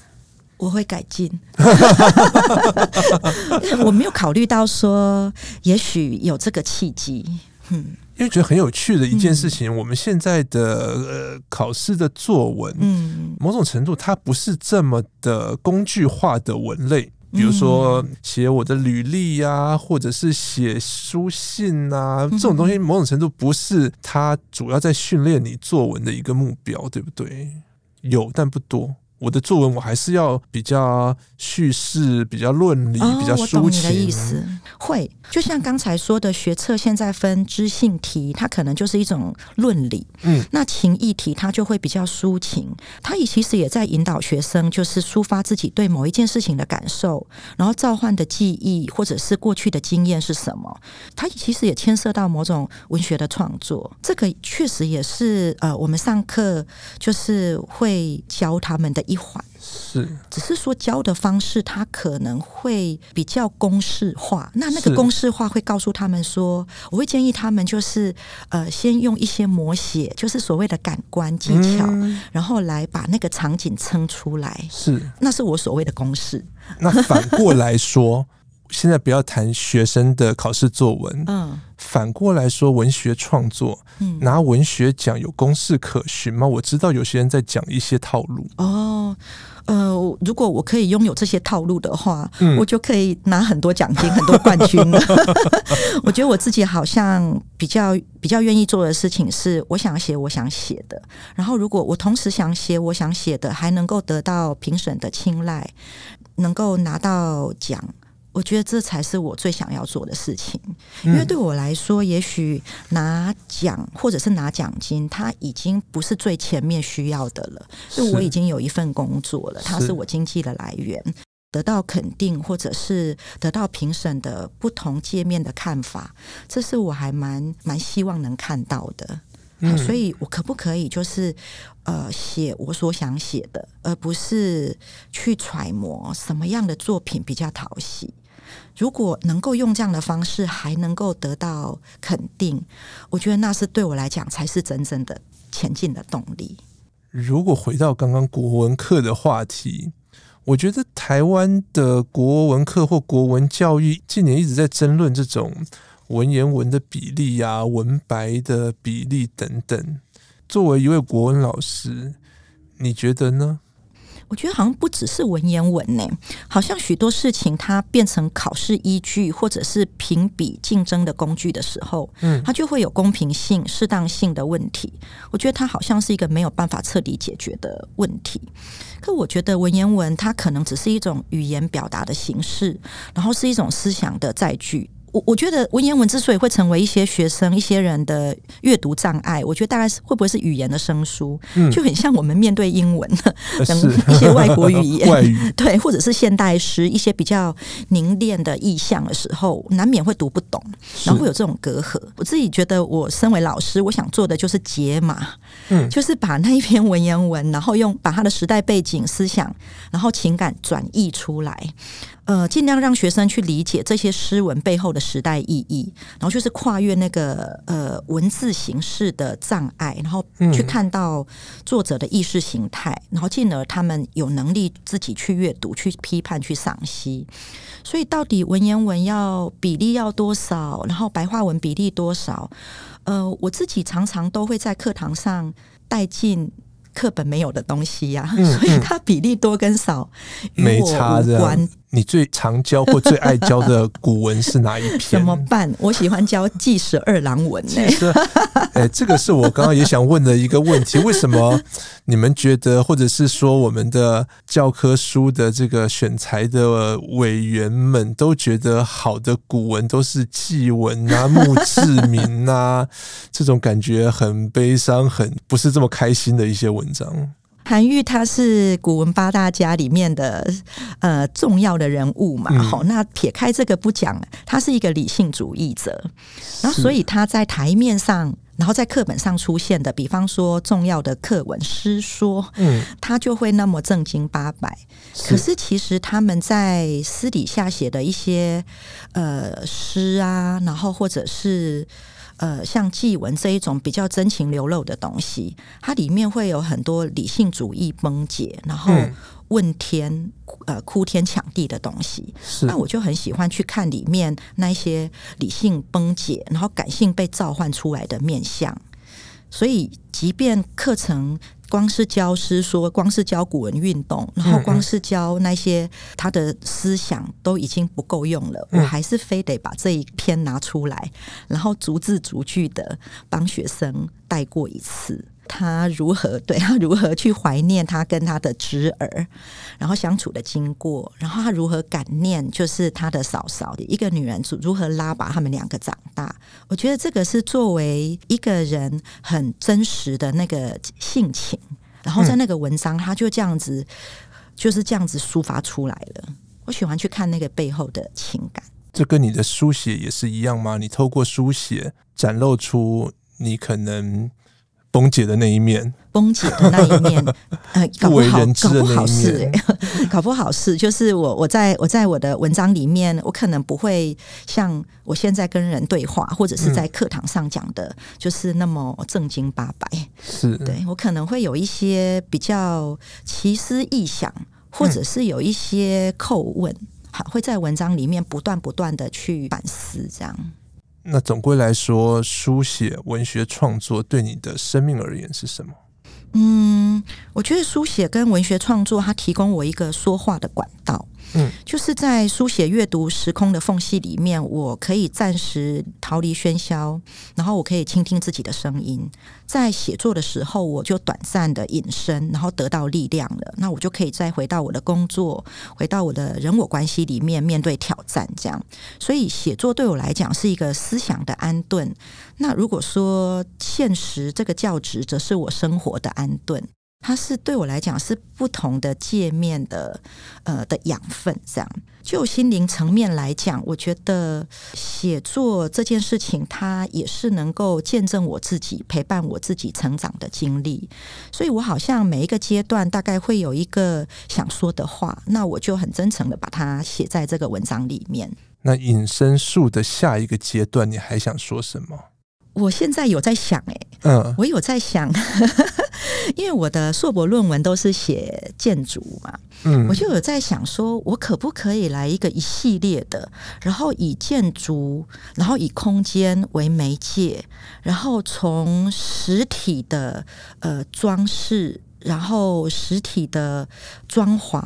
我会改进。(laughs) 我没有考虑到说，也许有这个契机。嗯。
因为觉得很有趣的一件事情，嗯、我们现在的呃考试的作文，嗯，某种程度它不是这么的工具化的文类，比如说写我的履历呀、啊，或者是写书信啊，这种东西某种程度不是它主要在训练你作文的一个目标，对不对？有，但不多。我的作文我还是要比较叙事、比较论理、
哦、
比较抒情。
你的意思。会，就像刚才说的，学测现在分知性题，它可能就是一种论理。嗯，那情意题它就会比较抒情，它也其实也在引导学生，就是抒发自己对某一件事情的感受，然后召唤的记忆或者是过去的经验是什么。它其实也牵涉到某种文学的创作，这个确实也是呃，我们上课就是会教他们的一环。
是，
只是说教的方式，它可能会比较公式化。那那个公式化会告诉他们说，我会建议他们就是呃，先用一些摹写，就是所谓的感官技巧，嗯，然后来把那个场景撑出来。
是，
那是我所谓的公式。
那反过来说，现在不要谈学生的考试作文。嗯，反过来说，文学创作，嗯，拿文学奖有公式可循吗？我知道有些人在讲一些套路。
哦。呃，如果我可以拥有这些套路的话，嗯，我就可以拿很多奖金、很多冠军了。(laughs) (laughs) 我觉得我自己好像比较比较愿意做的事情是，我想写我想写的。然后，如果我同时想写我想写的，还能够得到评审的青睐，能够拿到奖。我觉得这才是我最想要做的事情，因为对我来说，也许拿奖或者是拿奖金，它已经不是最前面需要的了。就我已经有一份工作了，它是我经济的来源，得到肯定或者是得到评审的不同界面的看法，这是我还蛮蛮希望能看到的。嗯，所以我可不可以就是呃写我所想写的，而不是去揣摩什么样的作品比较讨喜？如果能够用这样的方式，还能够得到肯定，我觉得那是对我来讲才是真正的前进的动力。
如果回到刚刚国文课的话题，我觉得台湾的国文课或国文教育近年一直在争论这种文言文的比例啊、文白的比例等等。作为一位国文老师，你觉得呢？
我觉得好像不只是文言文呢，好像许多事情它变成考试依据或者是评比竞争的工具的时候，嗯，它就会有公平性、适当性的问题。我觉得它好像是一个没有办法彻底解决的问题。可我觉得文言文它可能只是一种语言表达的形式，然后是一种思想的载具。我我觉得文言文之所以会成为一些学生、一些人的阅读障碍，我觉得大概是会不会是语言的生疏，嗯，就很像我们面对英文等一些外国语言，(laughs)
外语
对，或者是现代诗一些比较凝练的意象的时候，难免会读不懂，然后会有这种隔阂。我自己觉得，我身为老师，我想做的就是解码，嗯，就是把那一篇文言文，然后用把它的时代背景、思想，然后情感转译出来。呃，尽量让学生去理解这些诗文背后的时代意义，然后就是跨越那个呃文字形式的障碍，然后去看到作者的意识形态，然后进而他们有能力自己去阅读、去批判、去赏析。所以，到底文言文要比例要多少，然后白话文比例多少？呃，我自己常常都会在课堂上带进。课本没有的东西呀、啊，(laughs) 所以它比例多跟少与我无关。
你最常教或最爱教的古文是哪一篇？(laughs)
怎么办？我喜欢教《记十二郎文》呢。
哎，这个是我刚刚也想问的一个问题：为什么你们觉得，或者是说我们的教科书的这个选材的委员们都觉得好的古文都是祭文啊、墓志铭啊，这种感觉很悲伤、很不是这么开心的一些文章？
韩愈他是古文八大家里面的呃重要的人物嘛，好、嗯，那撇开这个不讲，他是一个理性主义者，然后所以他在台面上，然后在课本上出现的，比方说重要的课文诗说，嗯，他就会那么正经八百，可是其实他们在私底下写的一些呃诗啊，然后或者是。呃，像祭文这一种比较真情流露的东西，它里面会有很多理性主义崩解，然后问天、呃哭天抢地的东西。那我就很喜欢去看里面那些理性崩解，然后感性被召唤出来的面相。所以，即便课程。光是教诗说，光是教古文运动，然后光是教那些他的思想都已经不够用了，我还是非得把这一篇拿出来，然后逐字逐句的帮学生带过一次。他如何对 (laughs) 他如何去怀念他跟他的侄儿，然后相处的经过，然后他如何感念就是他的嫂嫂一个女人如何拉拔他们两个长大。我觉得这个是作为一个人很真实的那个性情，然后在那个文章他就这样子就是这样子抒发出来了。我喜欢去看那个背后的情感。
这跟你的书写也是一样吗？你透过书写展露出你可能。崩解的那一面，
崩解的那一面，(laughs) 呃，搞不好，搞不好是、欸，(laughs) 搞不好是，就是我，我在我在我的文章里面，我可能不会像我现在跟人对话，或者是在课堂上讲的，就是那么正经八百。
是，
对，我可能会有一些比较奇思异想，或者是有一些叩问，好，会在文章里面不断不断的去反思，这样。
那总归来说，书写文学创作对你的生命而言是什么？
嗯，我觉得书写跟文学创作，它提供我一个说话的管道。嗯，就是在书写阅读时空的缝隙里面，我可以暂时逃离喧嚣，然后我可以倾听自己的声音。在写作的时候，我就短暂的隐身，然后得到力量了。那我就可以再回到我的工作，回到我的人我关系里面，面对挑战。这样，所以写作对我来讲是一个思想的安顿。那如果说现实这个教职，则是我生活的安顿。它是对我来讲是不同的界面的，呃的养分。这样，就心灵层面来讲，我觉得写作这件事情，它也是能够见证我自己、陪伴我自己成长的经历。所以我好像每一个阶段大概会有一个想说的话，那我就很真诚的把它写在这个文章里面。
那隐身术的下一个阶段，你还想说什么？
我现在有在想、欸，哎，嗯，我有在想。(laughs) 因为我的硕博论文都是写建筑嘛，嗯，我就有在想说，我可不可以来一个一系列的，然后以建筑，然后以空间为媒介，然后从实体的呃装饰，然后实体的装潢。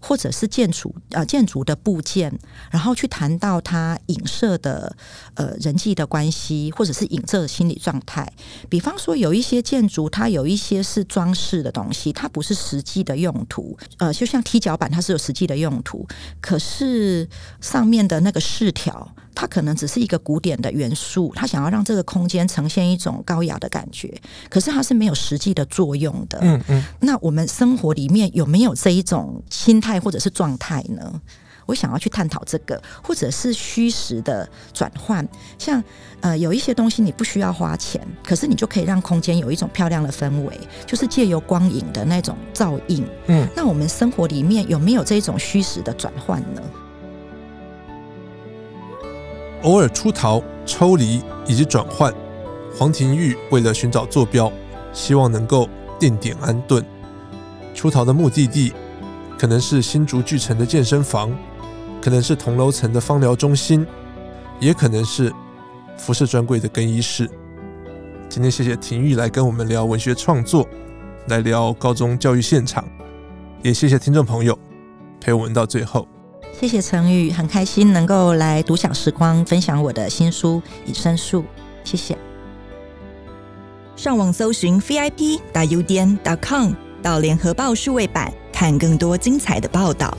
或者是建筑啊、呃，建筑的部件，然后去谈到它影射的呃人际的关系，或者是影射的心理状态。比方说，有一些建筑，它有一些是装饰的东西，它不是实际的用途。呃，就像踢脚板，它是有实际的用途，可是上面的那个饰条。它可能只是一个古典的元素，它想要让这个空间呈现一种高雅的感觉，可是它是没有实际的作用的。嗯嗯。那我们生活里面有没有这一种心态或者是状态呢？我想要去探讨这个，或者是虚实的转换。像呃，有一些东西你不需要花钱，可是你就可以让空间有一种漂亮的氛围，就是借由光影的那种照应。嗯。那我们生活里面有没有这种虚实的转换呢？
偶尔出逃、抽离以及转换，黄庭玉为了寻找坐标，希望能够定点安顿。出逃的目的地可能是新竹巨城的健身房，可能是同楼层的芳疗中心，也可能是服饰专柜的更衣室。今天谢谢庭玉来跟我们聊文学创作，来聊高中教育现场，也谢谢听众朋友陪我们到最后。
谢谢陈宇，很开心能够来独享时光分享我的新书《以身术》，谢谢。上网搜寻 vip 打 udn dot com 到联合报数位版看更多精彩的报道。